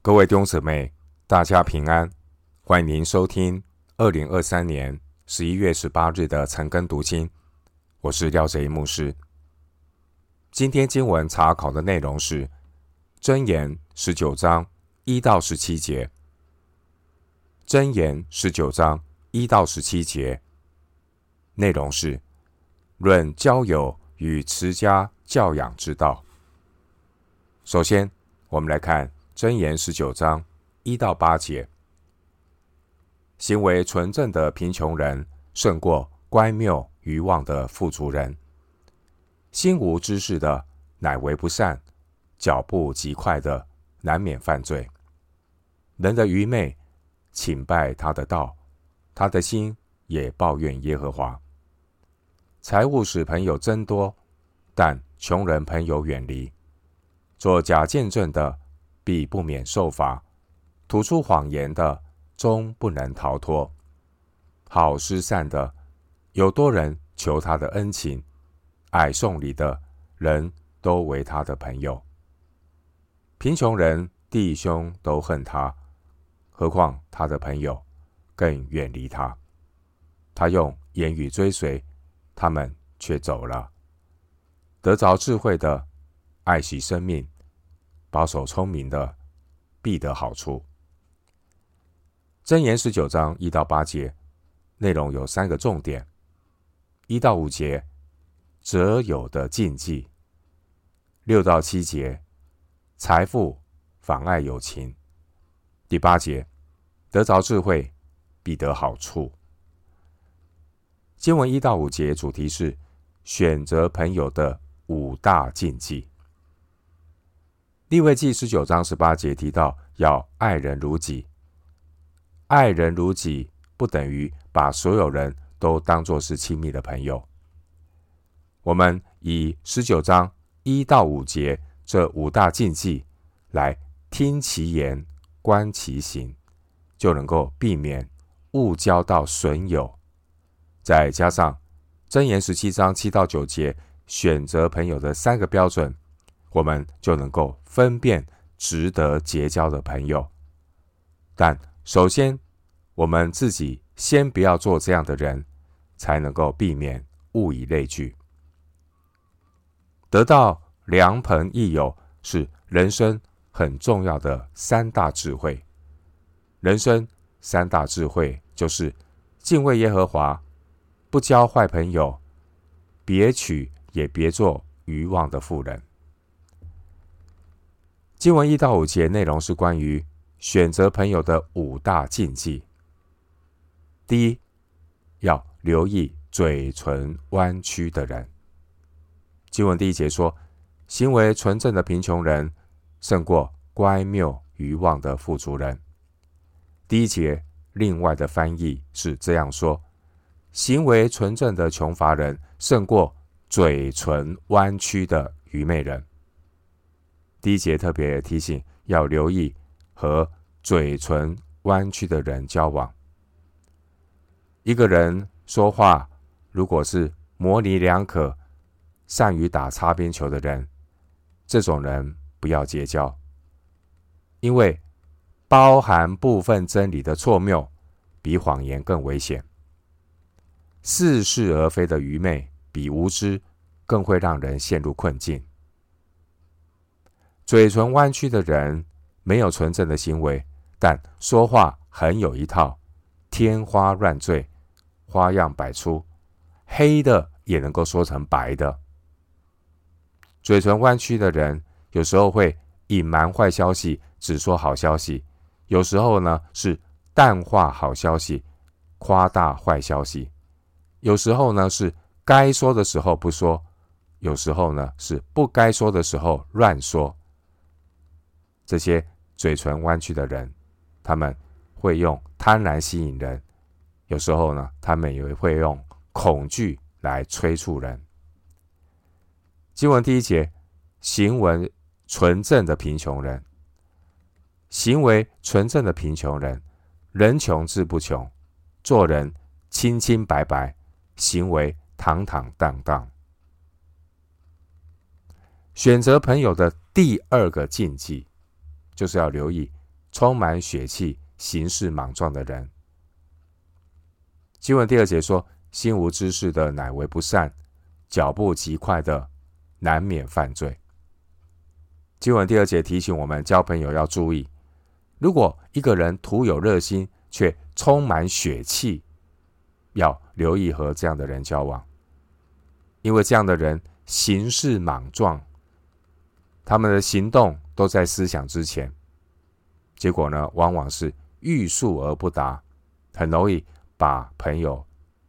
各位弟兄姊妹，大家平安！欢迎您收听二零二三年十一月十八日的晨更读经。我是廖哲一牧师。今天经文查考的内容是《箴言》十九章一到十七节，《箴言》十九章一到十七节内容是论交友与持家教养之道。首先，我们来看。箴言十九章一到八节：行为纯正的贫穷人，胜过乖谬愚妄的富足人。心无知识的，乃为不善；脚步极快的，难免犯罪。人的愚昧，请拜他的道；他的心也抱怨耶和华。财物使朋友增多，但穷人朋友远离。做假见证的。必不免受罚，吐出谎言的终不能逃脱。好施善的，有多人求他的恩情；爱送礼的人都为他的朋友。贫穷人弟兄都恨他，何况他的朋友更远离他。他用言语追随，他们却走了。得着智慧的，爱惜生命。保守聪明的，必得好处。箴言十九章一到八节内容有三个重点：一到五节择友的禁忌；六到七节财富妨碍友情；第八节得着智慧，必得好处。经文一到五节主题是选择朋友的五大禁忌。利未记十九章十八节提到要爱人如己，爱人如己不等于把所有人都当作是亲密的朋友。我们以十九章一到五节这五大禁忌来听其言，观其行，就能够避免误交到损友。再加上箴言十七章七到九节选择朋友的三个标准。我们就能够分辨值得结交的朋友，但首先我们自己先不要做这样的人，才能够避免物以类聚。得到良朋益友是人生很重要的三大智慧。人生三大智慧就是敬畏耶和华，不交坏朋友，别娶也别做愚妄的妇人。经文一到五节内容是关于选择朋友的五大禁忌。第一，要留意嘴唇弯曲的人。经文第一节说，行为纯正的贫穷人胜过乖谬愚妄的富足人。第一节另外的翻译是这样说：行为纯正的穷乏人胜过嘴唇弯曲的愚昧人。第一节特别提醒要留意和嘴唇弯曲的人交往。一个人说话如果是模棱两可、善于打擦边球的人，这种人不要结交，因为包含部分真理的错谬比谎言更危险。似是而非的愚昧比无知更会让人陷入困境。嘴唇弯曲的人没有纯正的行为，但说话很有一套，天花乱坠，花样百出，黑的也能够说成白的。嘴唇弯曲的人有时候会隐瞒坏消息，只说好消息；有时候呢是淡化好消息，夸大坏消息；有时候呢是该说的时候不说；有时候呢是不该说的时候乱说。这些嘴唇弯曲的人，他们会用贪婪吸引人；有时候呢，他们也会用恐惧来催促人。经文第一节，行为纯正的贫穷人，行为纯正的贫穷人，人穷志不穷，做人清清白白，行为坦坦荡荡。选择朋友的第二个禁忌。就是要留意充满血气、行事莽撞的人。经文第二节说：“心无知识的，乃为不善；脚步极快的，难免犯罪。”经文第二节提醒我们，交朋友要注意，如果一个人徒有热心，却充满血气，要留意和这样的人交往，因为这样的人行事莽撞，他们的行动都在思想之前，结果呢，往往是欲速而不达，很容易把朋友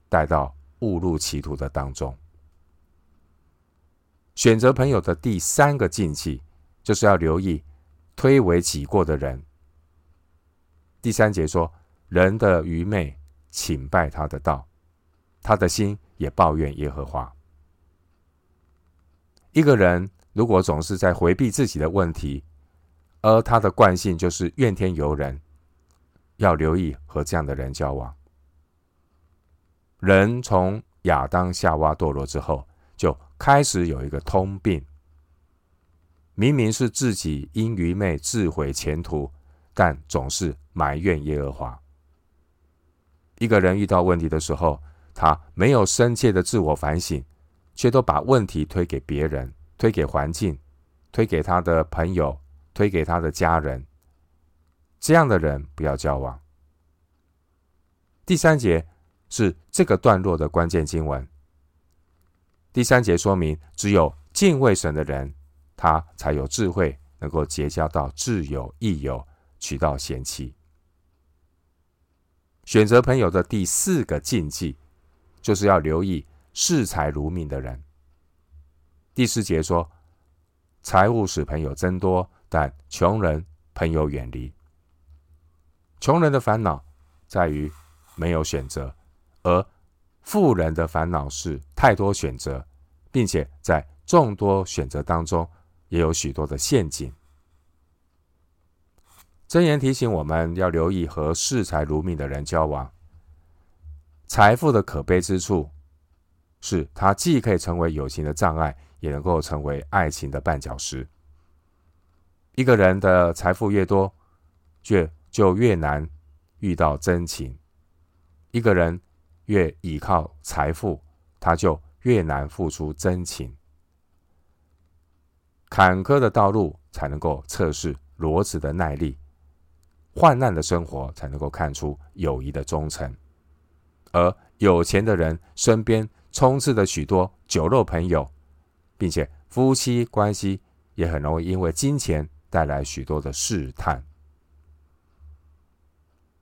带到误入歧途的当中。选择朋友的第三个禁忌，就是要留意推诿己过的人。第三节说：“人的愚昧，请拜他的道，他的心也抱怨耶和华。”一个人如果总是在回避自己的问题，而他的惯性就是怨天尤人，要留意和这样的人交往。人从亚当夏娃堕落之后，就开始有一个通病。明明是自己因愚昧自毁前途，但总是埋怨耶和华。一个人遇到问题的时候，他没有深切的自我反省，却都把问题推给别人、推给环境、推给他的朋友、推给他的家人。这样的人不要交往。第三节是这个段落的关键经文。第三节说明，只有敬畏神的人。他才有智慧，能够结交到挚友、益友，娶到贤妻。选择朋友的第四个禁忌，就是要留意视财如命的人。第四节说，财物使朋友增多，但穷人朋友远离。穷人的烦恼在于没有选择，而富人的烦恼是太多选择，并且在众多选择当中。也有许多的陷阱。箴言提醒我们要留意和视财如命的人交往。财富的可悲之处，是它既可以成为友情的障碍，也能够成为爱情的绊脚石。一个人的财富越多，就就越难遇到真情。一个人越倚靠财富，他就越难付出真情。坎坷的道路才能够测试骡子的耐力，患难的生活才能够看出友谊的忠诚。而有钱的人身边充斥着许多酒肉朋友，并且夫妻关系也很容易因为金钱带来许多的试探。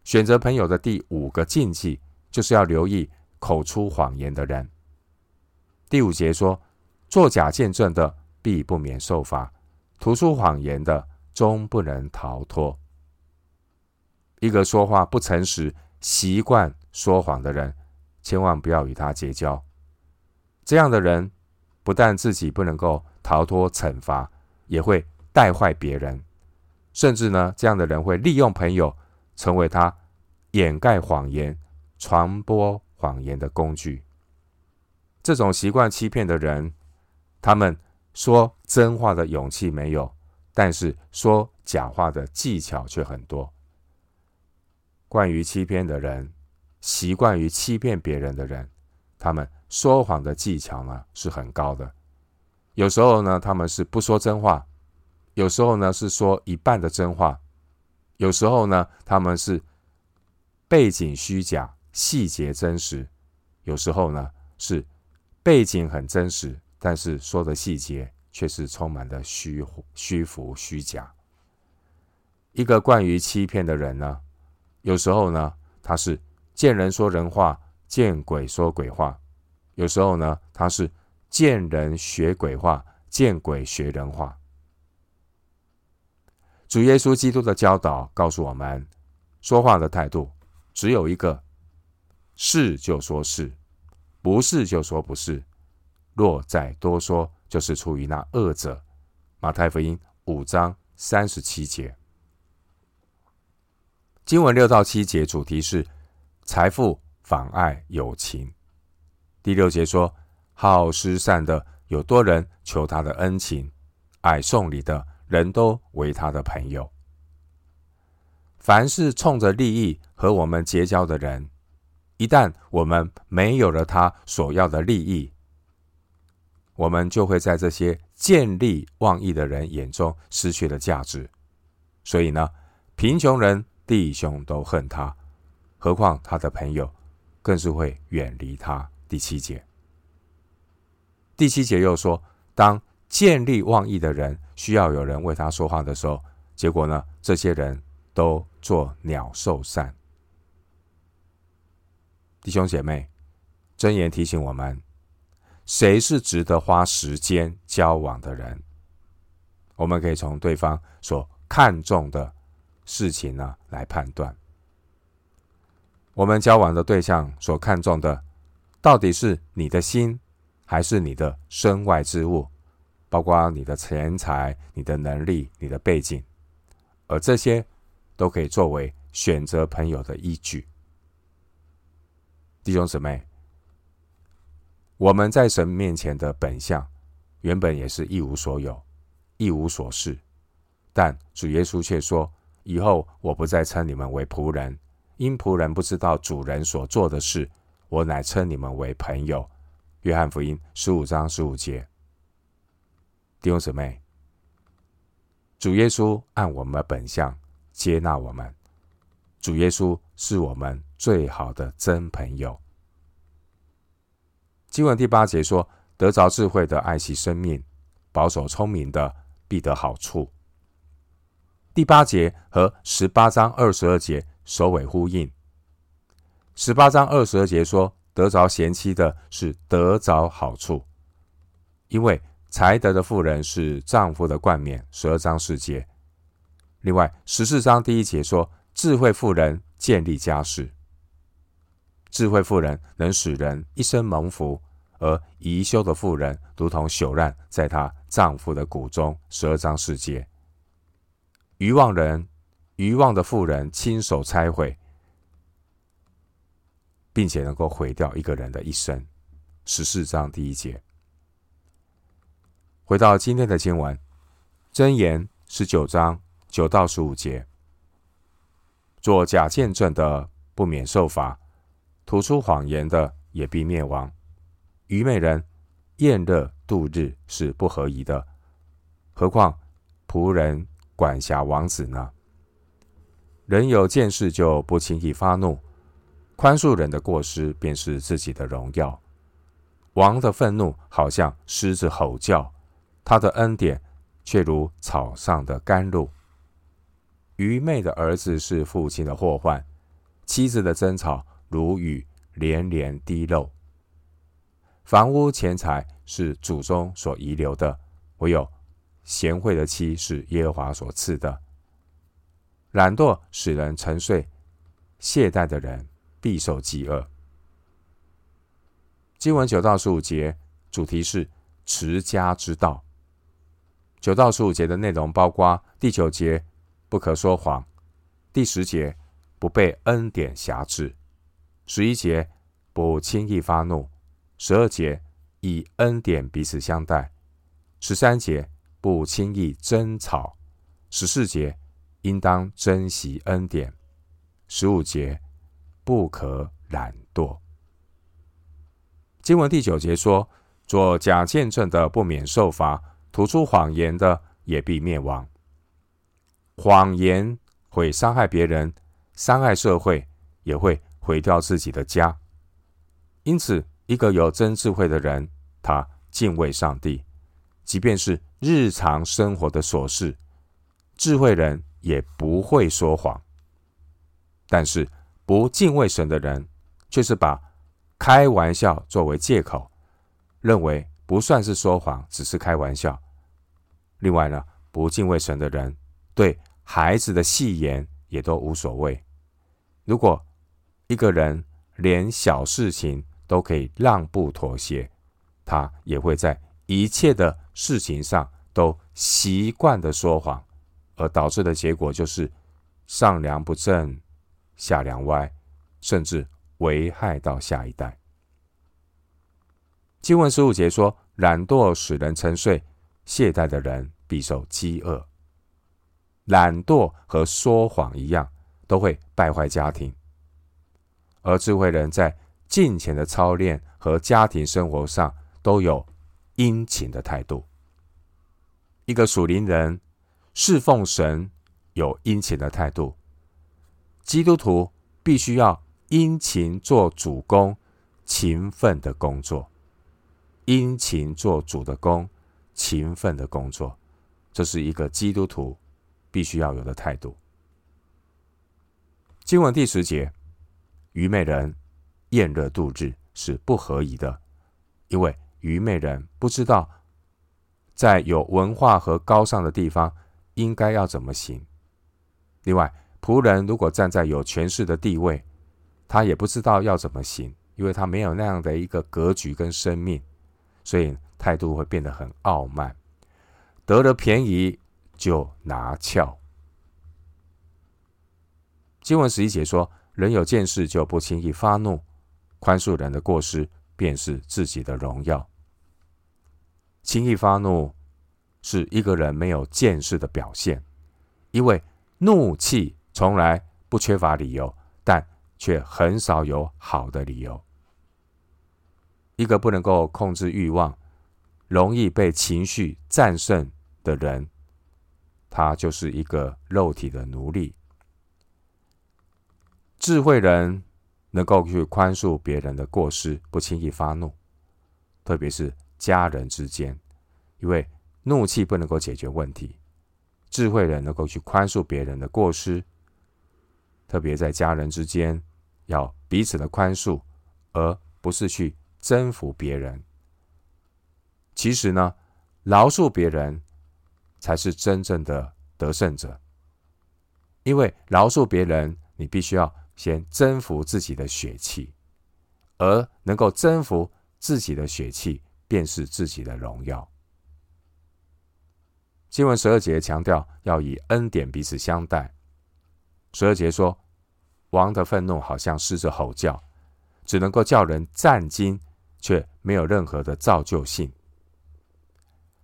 选择朋友的第五个禁忌，就是要留意口出谎言的人。第五节说，作假见证的。必不免受罚，吐出谎言的终不能逃脱。一个说话不诚实、习惯说谎的人，千万不要与他结交。这样的人不但自己不能够逃脱惩罚，也会带坏别人。甚至呢，这样的人会利用朋友，成为他掩盖谎言、传播谎言的工具。这种习惯欺骗的人，他们。说真话的勇气没有，但是说假话的技巧却很多。惯于欺骗的人，习惯于欺骗别人的人，他们说谎的技巧呢是很高的。有时候呢，他们是不说真话；有时候呢，是说一半的真话；有时候呢，他们是背景虚假，细节真实；有时候呢，是背景很真实。但是说的细节却是充满了虚虚浮虚假。一个惯于欺骗的人呢，有时候呢，他是见人说人话，见鬼说鬼话；有时候呢，他是见人学鬼话，见鬼学人话。主耶稣基督的教导告诉我们，说话的态度只有一个：是就说是，不是就说不是。若再多说，就是出于那恶者。马太福音五章三十七节，经文六到七节主题是财富妨碍友情。第六节说，好施善的有多人求他的恩情，爱送礼的人都为他的朋友。凡是冲着利益和我们结交的人，一旦我们没有了他所要的利益，我们就会在这些见利忘义的人眼中失去了价值。所以呢，贫穷人弟兄都恨他，何况他的朋友，更是会远离他。第七节，第七节又说，当见利忘义的人需要有人为他说话的时候，结果呢，这些人都作鸟兽散。弟兄姐妹，箴言提醒我们：谁是值得花时间交往的人？我们可以从对方所看重的事情呢来判断。我们交往的对象所看重的，到底是你的心，还是你的身外之物？包括你的钱财、你的能力、你的背景，而这些都可以作为选择朋友的依据。弟兄姊妹，我们在神面前的本相，原本也是一无所有、一无所事，但主耶稣却说：“以后我不再称你们为仆人，因仆人不知道主人所做的事，我乃称你们为朋友。”约翰福音十五章十五节。弟兄姊妹，主耶稣按我们的本相接纳我们，主耶稣是我们最好的真朋友。经文第八节说：“得着智慧的爱惜生命，保守聪明的必得好处。”第八节和十八章二十二节首尾呼应。十八章二十二节说：“得着贤妻的是得着好处，因为才德的妇人是丈夫的冠冕。”十二章四节。另外十四章第一节说：“智慧妇人建立家室。”智慧妇人能使人一生蒙福，而贻羞的妇人如同朽烂在她丈夫的骨中。十二章四节。愚妄人、愚妄的妇人亲手拆毁，并且能够毁掉一个人的一生。十四章第一节。回到今天的经文，箴言十九章九到十五节，做假见证的不免受罚。吐出谎言的也必灭亡。愚昧人宴乐度日是不合宜的，何况仆人管辖王子呢？人有见识就不轻易发怒，宽恕人的过失便是自己的荣耀。王的愤怒好像狮子吼叫，他的恩典却如草上的甘露。愚昧的儿子是父亲的祸患，妻子的争吵。如雨连连滴漏，房屋钱财是祖宗所遗留的，唯有贤惠的妻是耶和华所赐的。懒惰使人沉睡，懈怠的人必受饥饿。经文九到十五节主题是持家之道。九到十五节的内容包括第九节不可说谎，第十节不被恩典挟制。十一节不轻易发怒，十二节以恩典彼此相待，十三节不轻易争吵，十四节应当珍惜恩典，十五节不可懒惰。经文第九节说：做假见证的不免受罚，吐出谎言的也必灭亡。谎言会伤害别人，伤害社会，也会。毁掉自己的家，因此，一个有真智慧的人，他敬畏上帝，即便是日常生活的琐事，智慧人也不会说谎。但是，不敬畏神的人，却是把开玩笑作为借口，认为不算是说谎，只是开玩笑。另外呢，不敬畏神的人，对孩子的戏言也都无所谓。如果一个人连小事情都可以让步妥协，他也会在一切的事情上都习惯的说谎，而导致的结果就是上梁不正下梁歪，甚至危害到下一代。经文十五节说：“懒惰使人沉睡，懈怠的人必受饥饿。”懒惰和说谎一样，都会败坏家庭。而智慧人在金钱的操练和家庭生活上都有殷勤的态度。一个属灵人侍奉神有殷勤的态度，基督徒必须要殷勤做主工，勤奋的工作，殷勤做主的工，勤奋的工作，这是一个基督徒必须要有的态度。经文第十节。愚昧人厌热度日是不合宜的，因为愚昧人不知道在有文化和高尚的地方应该要怎么行。另外，仆人如果站在有权势的地位，他也不知道要怎么行，因为他没有那样的一个格局跟生命，所以态度会变得很傲慢，得了便宜就拿翘。经文十一节说。人有见识就不轻易发怒，宽恕人的过失便是自己的荣耀。轻易发怒是一个人没有见识的表现，因为怒气从来不缺乏理由，但却很少有好的理由。一个不能够控制欲望、容易被情绪战胜的人，他就是一个肉体的奴隶。智慧人能够去宽恕别人的过失，不轻易发怒，特别是家人之间，因为怒气不能够解决问题。智慧人能够去宽恕别人的过失，特别在家人之间要彼此的宽恕，而不是去征服别人。其实呢，饶恕别人才是真正的得胜者，因为饶恕别人，你必须要。先征服自己的血气，而能够征服自己的血气，便是自己的荣耀。经文十二节强调要以恩典彼此相待。十二节说，王的愤怒好像狮子吼叫，只能够叫人战惊，却没有任何的造就性。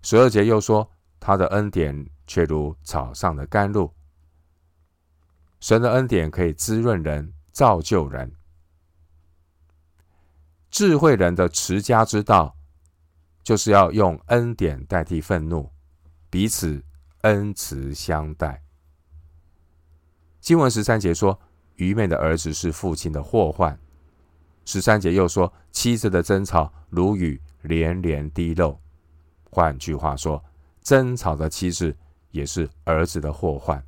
十二节又说，他的恩典却如草上的甘露。神的恩典可以滋润人、造就人。智慧人的持家之道，就是要用恩典代替愤怒，彼此恩慈相待。经文十三节说，愚昧的儿子是父亲的祸患。十三节又说，妻子的争吵如雨连连滴漏。换句话说，争吵的妻子也是儿子的祸患。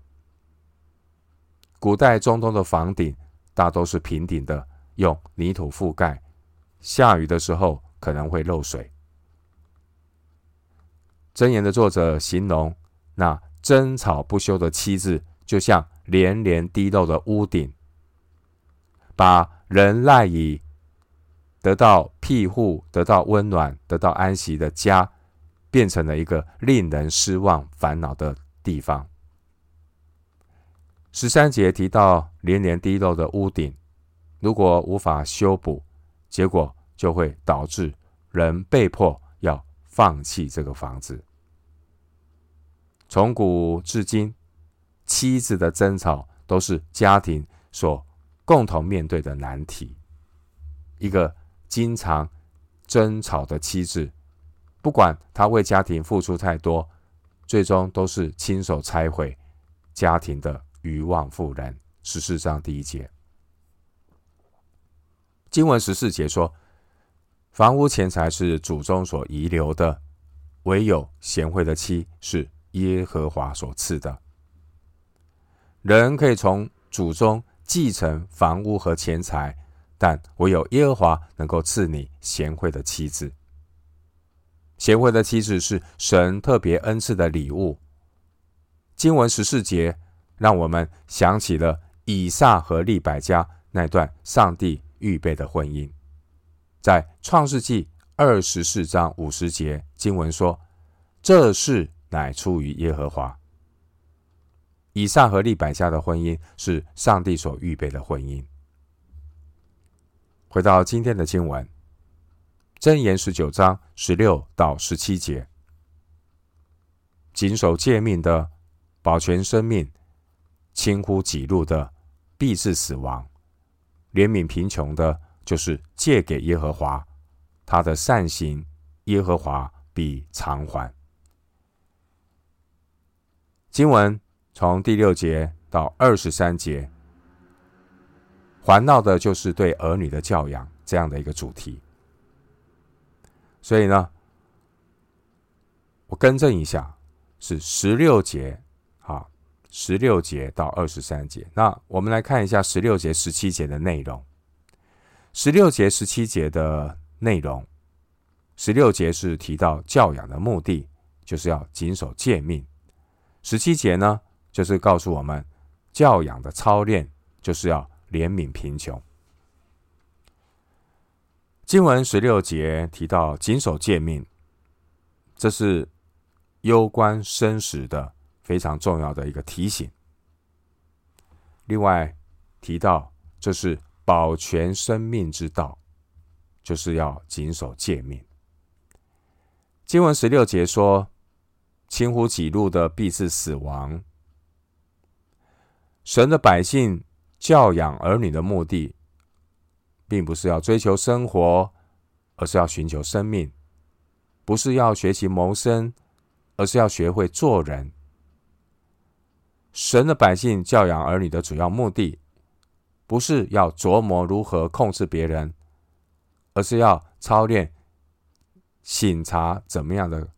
古代中东的房顶大都是平顶的，用泥土覆盖，下雨的时候可能会漏水。箴言的作者形容那争吵不休的妻子，就像连连滴漏的屋顶，把人赖以得到庇护、得到温暖、得到安息的家，变成了一个令人失望、烦恼的地方。十三节提到连连滴漏的屋顶，如果无法修补，结果就会导致人被迫要放弃这个房子。从古至今，妻子的争吵都是家庭所共同面对的难题。一个经常争吵的妻子，不管她为家庭付出太多，最终都是亲手拆毁家庭的。愚妄妇人，十四章第一节。经文十四节说：“房屋钱财是祖宗所遗留的，唯有贤惠的妻是耶和华所赐的。”人可以从祖宗继承房屋和钱财，但唯有耶和华能够赐你贤惠的妻子。贤惠的妻子是神特别恩赐的礼物。经文十四节。让我们想起了以撒和利百加那段上帝预备的婚姻，在创世纪二十四章五十节经文说：“这事乃出于耶和华。”以撒和利百加的婚姻是上帝所预备的婚姻。回到今天的经文，箴言十九章十六到十七节：“谨守诫命的，保全生命。”轻忽己路的，必致死亡；怜悯贫穷的，就是借给耶和华，他的善行，耶和华必偿还。经文从第六节到二十三节，环绕的就是对儿女的教养这样的一个主题。所以呢，我更正一下，是十六节啊，十六节到二十三节。那我们来看一下十六节、十七节的内容。十六节、十七节的内容，十六节是提到教养的目的，就是要谨守诫命；十七节呢，就是告诉我们教养的操练，就是要怜悯贫穷。经文十六节提到谨守诫命，这是攸关生死的非常重要的一个提醒。另外提到这是保全生命之道，就是要谨守诫命。经文十六节说：“轻忽己路的，必致死亡。”神的百姓教养儿女的目的。并不是要追求生活，而是要寻求生命；不是要学习谋生，而是要学会做人。神的百姓教养儿女的主要目的，不是要琢磨如何控制别人，而是要操练、省察怎么样的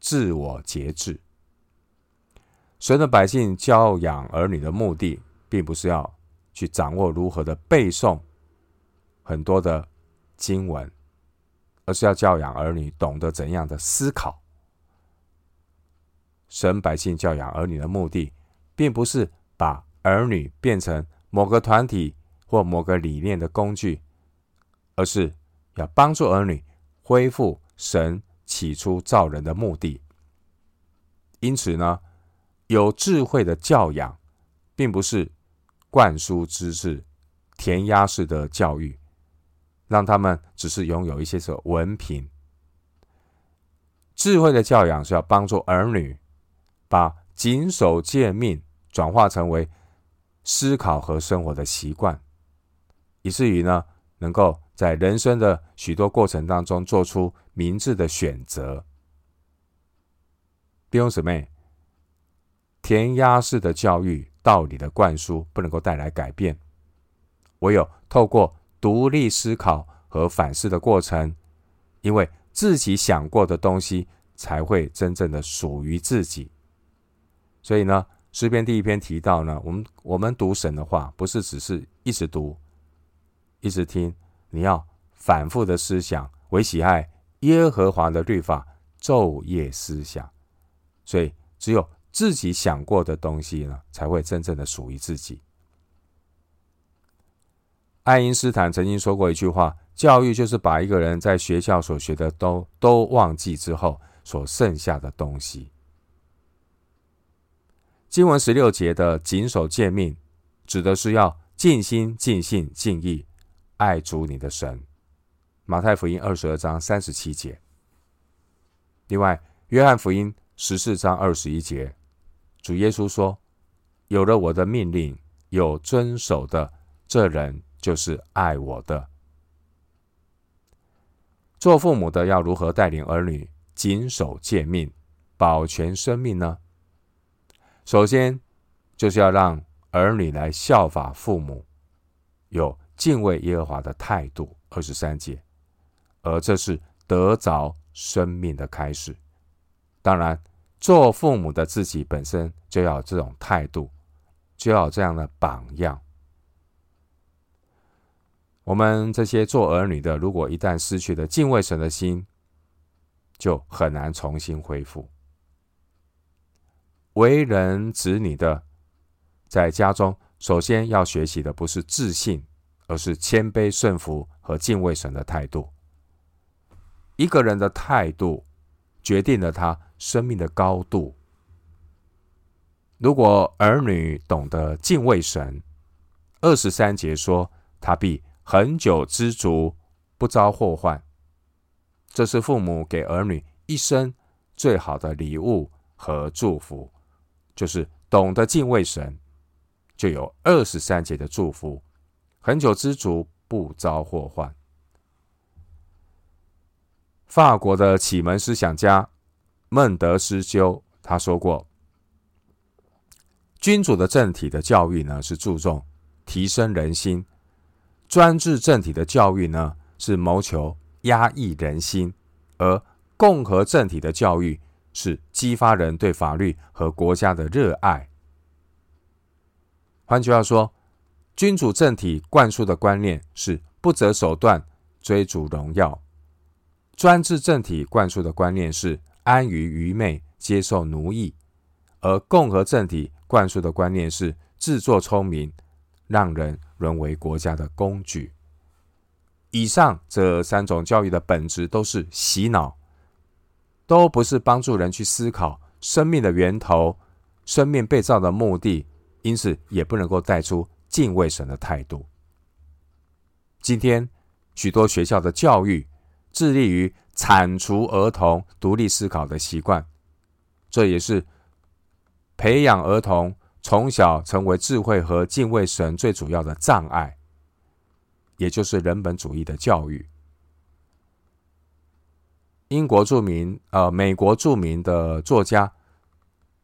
自我节制。神的百姓教养儿女的目的，并不是要去掌握如何的背诵。很多的经文，而是要教养儿女懂得怎样的思考。神百姓教养儿女的目的，并不是把儿女变成某个团体或某个理念的工具，而是要帮助儿女恢复神起初造人的目的。因此呢，有智慧的教养，并不是灌输知识、填鸭式的教育。让他们只是拥有一些所文凭。智慧的教养是要帮助儿女把谨守诫命转化成为思考和生活的习惯，以至于呢，能够在人生的许多过程当中做出明智的选择。弟兄姊妹，填鸭式的教育、道理的灌输不能够带来改变，唯有透过。独立思考和反思的过程，因为自己想过的东西才会真正的属于自己。所以呢，诗篇第一篇提到呢，我们我们读神的话，不是只是一直读、一直听，你要反复的思想，为喜爱耶和华的律法，昼夜思想。所以，只有自己想过的东西呢，才会真正的属于自己。爱因斯坦曾经说过一句话：“教育就是把一个人在学校所学的都都忘记之后所剩下的东西。”经文十六节的谨守诫命，指的是要尽心、尽性、尽意爱主你的神。马太福音二十二章三十七节。另外，约翰福音十四章二十一节，主耶稣说：“有了我的命令，有遵守的这人。”就是爱我的。做父母的要如何带领儿女谨守诫命、保全生命呢？首先，就是要让儿女来效法父母，有敬畏耶和华的态度。二十三节，而这是得着生命的开始。当然，做父母的自己本身就要这种态度，就要这样的榜样。我们这些做儿女的，如果一旦失去了敬畏神的心，就很难重新恢复。为人子女的，在家中首先要学习的不是自信，而是谦卑顺服和敬畏神的态度。一个人的态度，决定了他生命的高度。如果儿女懂得敬畏神，二十三节说他必。恒久知足，不遭祸患，这是父母给儿女一生最好的礼物和祝福，就是懂得敬畏神，就有二十三节的祝福，恒久知足，不遭祸患。法国的启蒙思想家孟德斯鸠他说过：“君主的政体的教育呢，是注重提升人心；专制政体的教育呢，是谋求压抑人心；而共和政体的教育是激发人对法律和国家的热爱。换句话说，君主政体灌输的观念是不择手段追逐荣耀。”专制政体灌输的观念是安于愚昧，接受奴役；而共和政体灌输的观念是自作聪明，让人沦为国家的工具。以上这三种教育的本质都是洗脑，都不是帮助人去思考生命的源头、生命被造的目的，因此也不能够带出敬畏神的态度。今天许多学校的教育，致力于铲除儿童独立思考的习惯，这也是培养儿童从小成为智慧和敬畏神最主要的障碍，也就是人本主义的教育。英国著名，呃，美国著名的作家，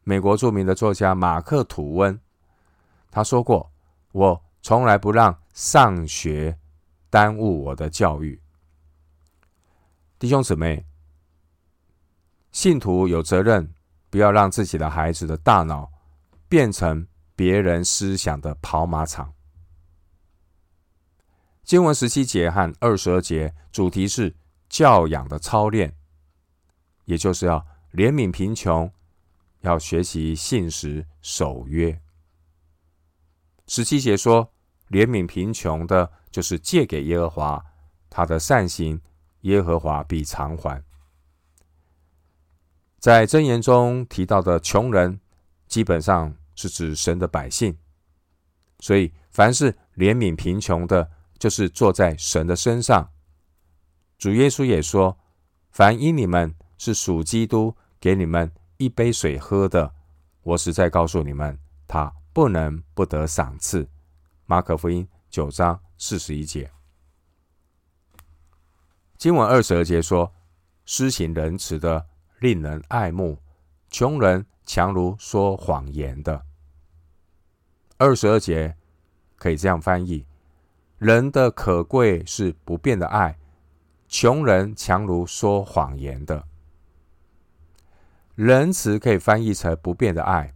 美国著名的作家马克·吐温，他说过：“我从来不让上学耽误我的教育。”弟兄姊妹，信徒有责任，不要让自己的孩子的大脑变成别人思想的跑马场。经文十七节和二十二节主题是教养的操练，也就是要怜悯贫穷，要学习信实守约。十七节说，怜悯贫穷的，就是借给耶和华他的善行。耶和华必偿还。在箴言中提到的穷人，基本上是指神的百姓。所以，凡是怜悯贫穷的，就是坐在神的身上。主耶稣也说：“凡因你们是属基督，给你们一杯水喝的，我实在告诉你们，他不能不得赏赐。”马可福音九章四十一节。经文二十二节说：“施行仁慈的，令人爱慕；穷人强如说谎言的。”二十二节可以这样翻译：“人的可贵是不变的爱，穷人强如说谎言的。”仁慈可以翻译成不变的爱，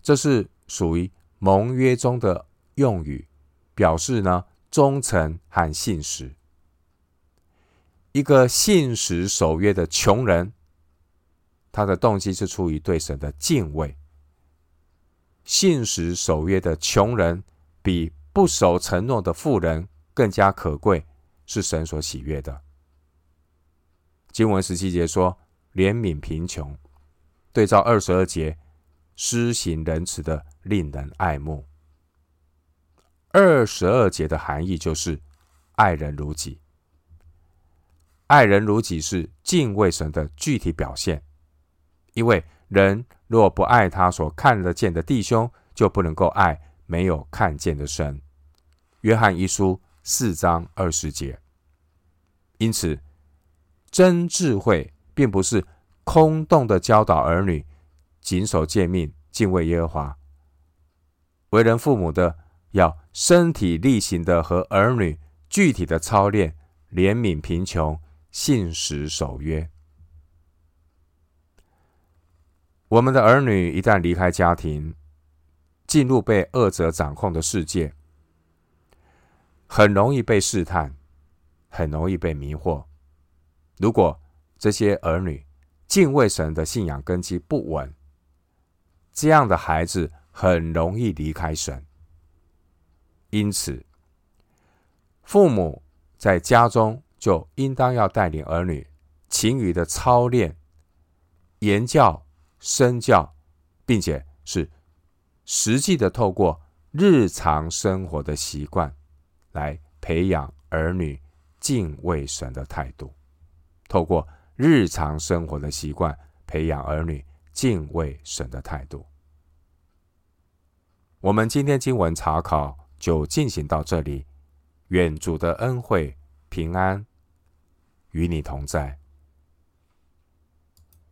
这是属于盟约中的用语，表示呢忠诚和信实。一个信实守约的穷人，他的动机是出于对神的敬畏。信实守约的穷人，比不守承诺的富人更加可贵，是神所喜悦的。经文十七节说：“怜悯贫穷”，对照二十二节：“施行仁慈的，令人爱慕。”二十二节的含义就是爱人如己。爱人如己是敬畏神的具体表现，因为人若不爱他所看得见的弟兄，就不能够爱没有看见的神。约翰一书四章二十节。因此，真智慧并不是空洞的教导儿女谨守诫命、敬畏耶和华。为人父母的要身体力行的和儿女具体的操练，怜悯贫穷。信实守约。我们的儿女一旦离开家庭，进入被恶者掌控的世界，很容易被试探，很容易被迷惑。如果这些儿女敬畏神的信仰根基不稳，这样的孩子很容易离开神。因此，父母在家中。就应当要带领儿女勤于的操练、言教、身教，并且是实际的透过日常生活的习惯来培养儿女敬畏神的态度。透过日常生活的习惯培养儿女敬畏神的态度。我们今天经文查考就进行到这里。愿主的恩惠平安与你同在。